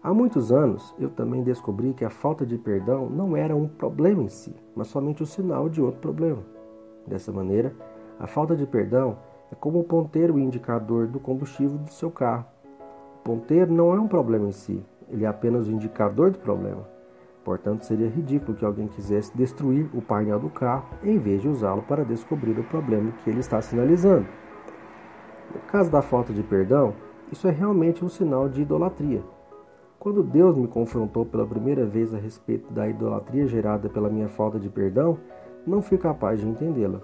Há muitos anos eu também descobri que a falta de perdão não era um problema em si, mas somente o sinal de outro problema. Dessa maneira, a falta de perdão é como o ponteiro indicador do combustível do seu carro. O ponteiro não é um problema em si, ele é apenas o indicador do problema. Portanto, seria ridículo que alguém quisesse destruir o painel do carro em vez de usá-lo para descobrir o problema que ele está sinalizando. No caso da falta de perdão, isso é realmente um sinal de idolatria. Quando Deus me confrontou pela primeira vez a respeito da idolatria gerada pela minha falta de perdão, não fui capaz de entendê-la.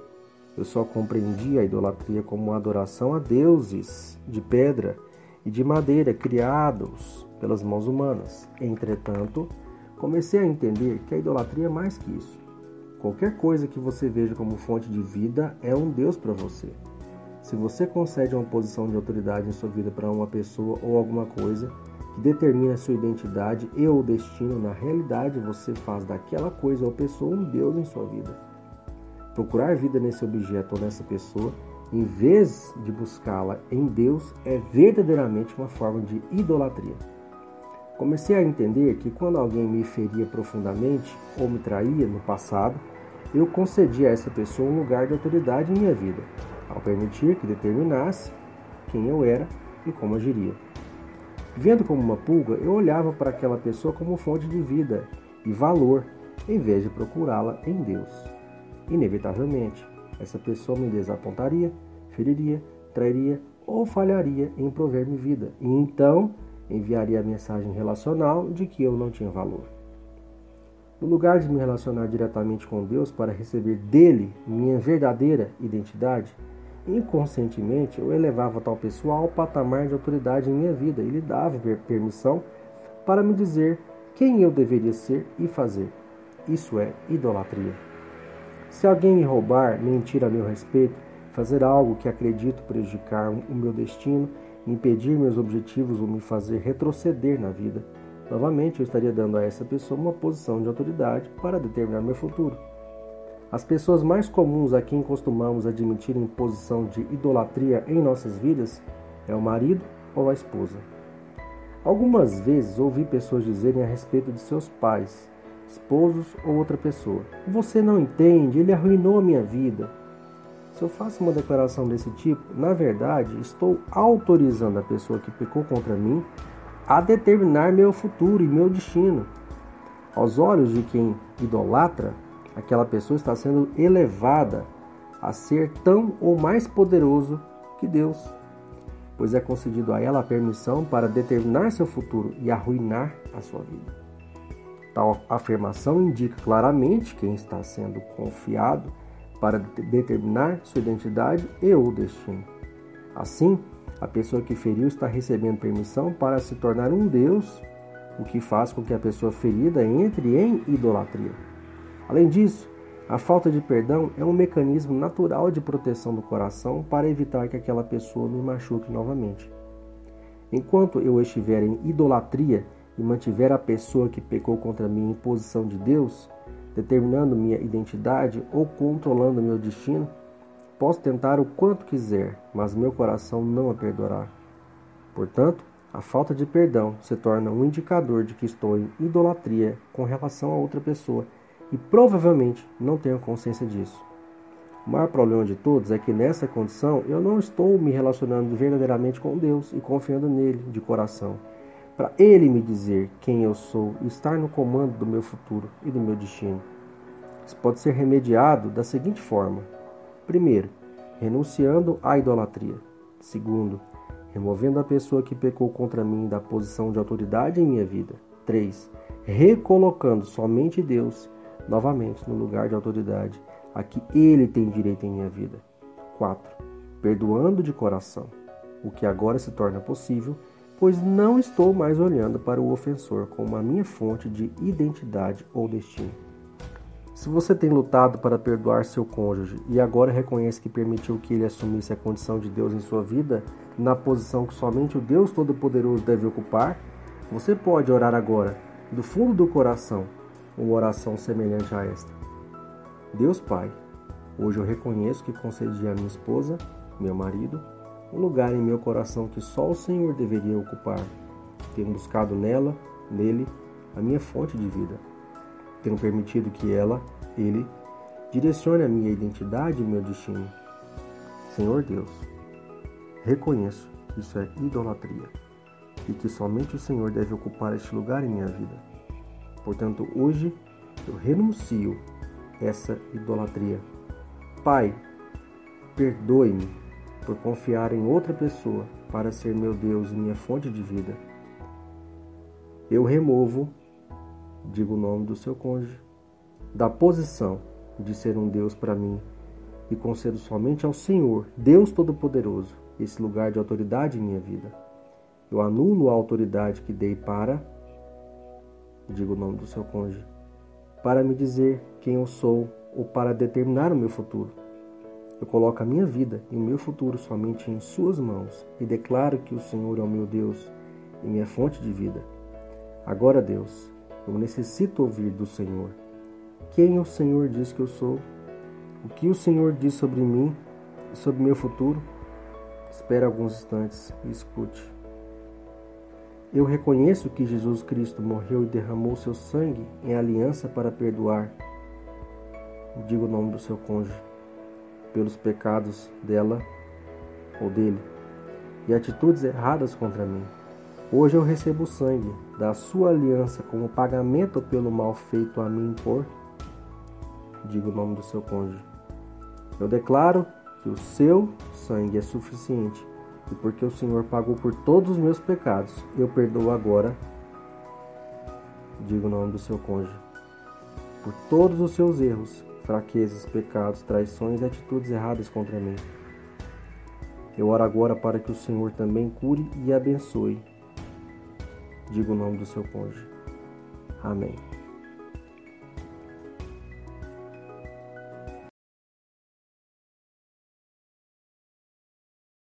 Eu só compreendi a idolatria como uma adoração a deuses de pedra e de madeira criados pelas mãos humanas. Entretanto, comecei a entender que a idolatria é mais que isso. Qualquer coisa que você veja como fonte de vida é um Deus para você. Se você concede uma posição de autoridade em sua vida para uma pessoa ou alguma coisa, que determina sua identidade e ou destino, na realidade você faz daquela coisa ou pessoa um Deus em sua vida. Procurar vida nesse objeto ou nessa pessoa, em vez de buscá-la em Deus, é verdadeiramente uma forma de idolatria. Comecei a entender que quando alguém me feria profundamente ou me traía no passado, eu concedia a essa pessoa um lugar de autoridade em minha vida, ao permitir que determinasse quem eu era e como agiria. Vendo como uma pulga, eu olhava para aquela pessoa como fonte de vida e valor, em vez de procurá-la em Deus. Inevitavelmente, essa pessoa me desapontaria, feriria, trairia ou falharia em prover-me vida, e então enviaria a mensagem relacional de que eu não tinha valor. No lugar de me relacionar diretamente com Deus para receber dele minha verdadeira identidade, Inconscientemente, eu elevava tal pessoa ao patamar de autoridade em minha vida e lhe dava permissão para me dizer quem eu deveria ser e fazer. Isso é idolatria. Se alguém me roubar, mentir a meu respeito, fazer algo que acredito prejudicar o meu destino, impedir meus objetivos ou me fazer retroceder na vida, novamente eu estaria dando a essa pessoa uma posição de autoridade para determinar meu futuro. As pessoas mais comuns a quem costumamos admitir em posição de idolatria em nossas vidas é o marido ou a esposa. Algumas vezes ouvi pessoas dizerem a respeito de seus pais, esposos ou outra pessoa: Você não entende, ele arruinou a minha vida. Se eu faço uma declaração desse tipo, na verdade estou autorizando a pessoa que pecou contra mim a determinar meu futuro e meu destino. Aos olhos de quem idolatra, aquela pessoa está sendo elevada a ser tão ou mais poderoso que Deus, pois é concedido a ela a permissão para determinar seu futuro e arruinar a sua vida. Tal afirmação indica claramente quem está sendo confiado para determinar sua identidade e ou destino. Assim, a pessoa que feriu está recebendo permissão para se tornar um Deus, o que faz com que a pessoa ferida entre em idolatria. Além disso, a falta de perdão é um mecanismo natural de proteção do coração para evitar que aquela pessoa me machuque novamente. Enquanto eu estiver em idolatria e mantiver a pessoa que pecou contra mim em posição de Deus, determinando minha identidade ou controlando meu destino, posso tentar o quanto quiser, mas meu coração não a perdoará. Portanto, a falta de perdão se torna um indicador de que estou em idolatria com relação a outra pessoa e provavelmente não tenho consciência disso. O maior problema de todos é que nessa condição eu não estou me relacionando verdadeiramente com Deus e confiando nele de coração, para ele me dizer quem eu sou e estar no comando do meu futuro e do meu destino. Isso pode ser remediado da seguinte forma: primeiro, renunciando à idolatria. Segundo, removendo a pessoa que pecou contra mim da posição de autoridade em minha vida. 3. Recolocando somente Deus novamente no lugar de autoridade a que ele tem direito em minha vida. 4. Perdoando de coração, o que agora se torna possível, pois não estou mais olhando para o ofensor como a minha fonte de identidade ou destino. Se você tem lutado para perdoar seu cônjuge e agora reconhece que permitiu que ele assumisse a condição de Deus em sua vida, na posição que somente o Deus Todo-Poderoso deve ocupar, você pode orar agora, do fundo do coração, uma oração semelhante a esta. Deus Pai, hoje eu reconheço que concedi à minha esposa, meu marido, um lugar em meu coração que só o Senhor deveria ocupar. Tenho buscado nela, nele, a minha fonte de vida. Tenho permitido que ela, ele, direcione a minha identidade e meu destino. Senhor Deus, reconheço que isso é idolatria e que somente o Senhor deve ocupar este lugar em minha vida. Portanto, hoje eu renuncio essa idolatria. Pai, perdoe-me por confiar em outra pessoa para ser meu Deus e minha fonte de vida. Eu removo, digo o nome do seu cônjuge, da posição de ser um Deus para mim e concedo somente ao Senhor, Deus Todo-Poderoso, esse lugar de autoridade em minha vida. Eu anulo a autoridade que dei para, digo o nome do seu cônjuge, para me dizer quem eu sou ou para determinar o meu futuro. Eu coloco a minha vida e o meu futuro somente em Suas mãos e declaro que o Senhor é o meu Deus e minha fonte de vida. Agora, Deus, eu necessito ouvir do Senhor. Quem o Senhor diz que eu sou? O que o Senhor diz sobre mim e sobre meu futuro? Espere alguns instantes e escute. Eu reconheço que Jesus Cristo morreu e derramou seu sangue em aliança para perdoar, digo o nome do seu cônjuge, pelos pecados dela ou dele e atitudes erradas contra mim. Hoje eu recebo o sangue da sua aliança como pagamento pelo mal feito a mim por, digo o nome do seu cônjuge. Eu declaro que o seu sangue é suficiente e porque o Senhor pagou por todos os meus pecados, eu perdoo agora, digo o nome do seu cônjuge, por todos os seus erros, fraquezas, pecados, traições e atitudes erradas contra mim. Eu oro agora para que o Senhor também cure e abençoe. Digo o nome do seu cônjuge. Amém.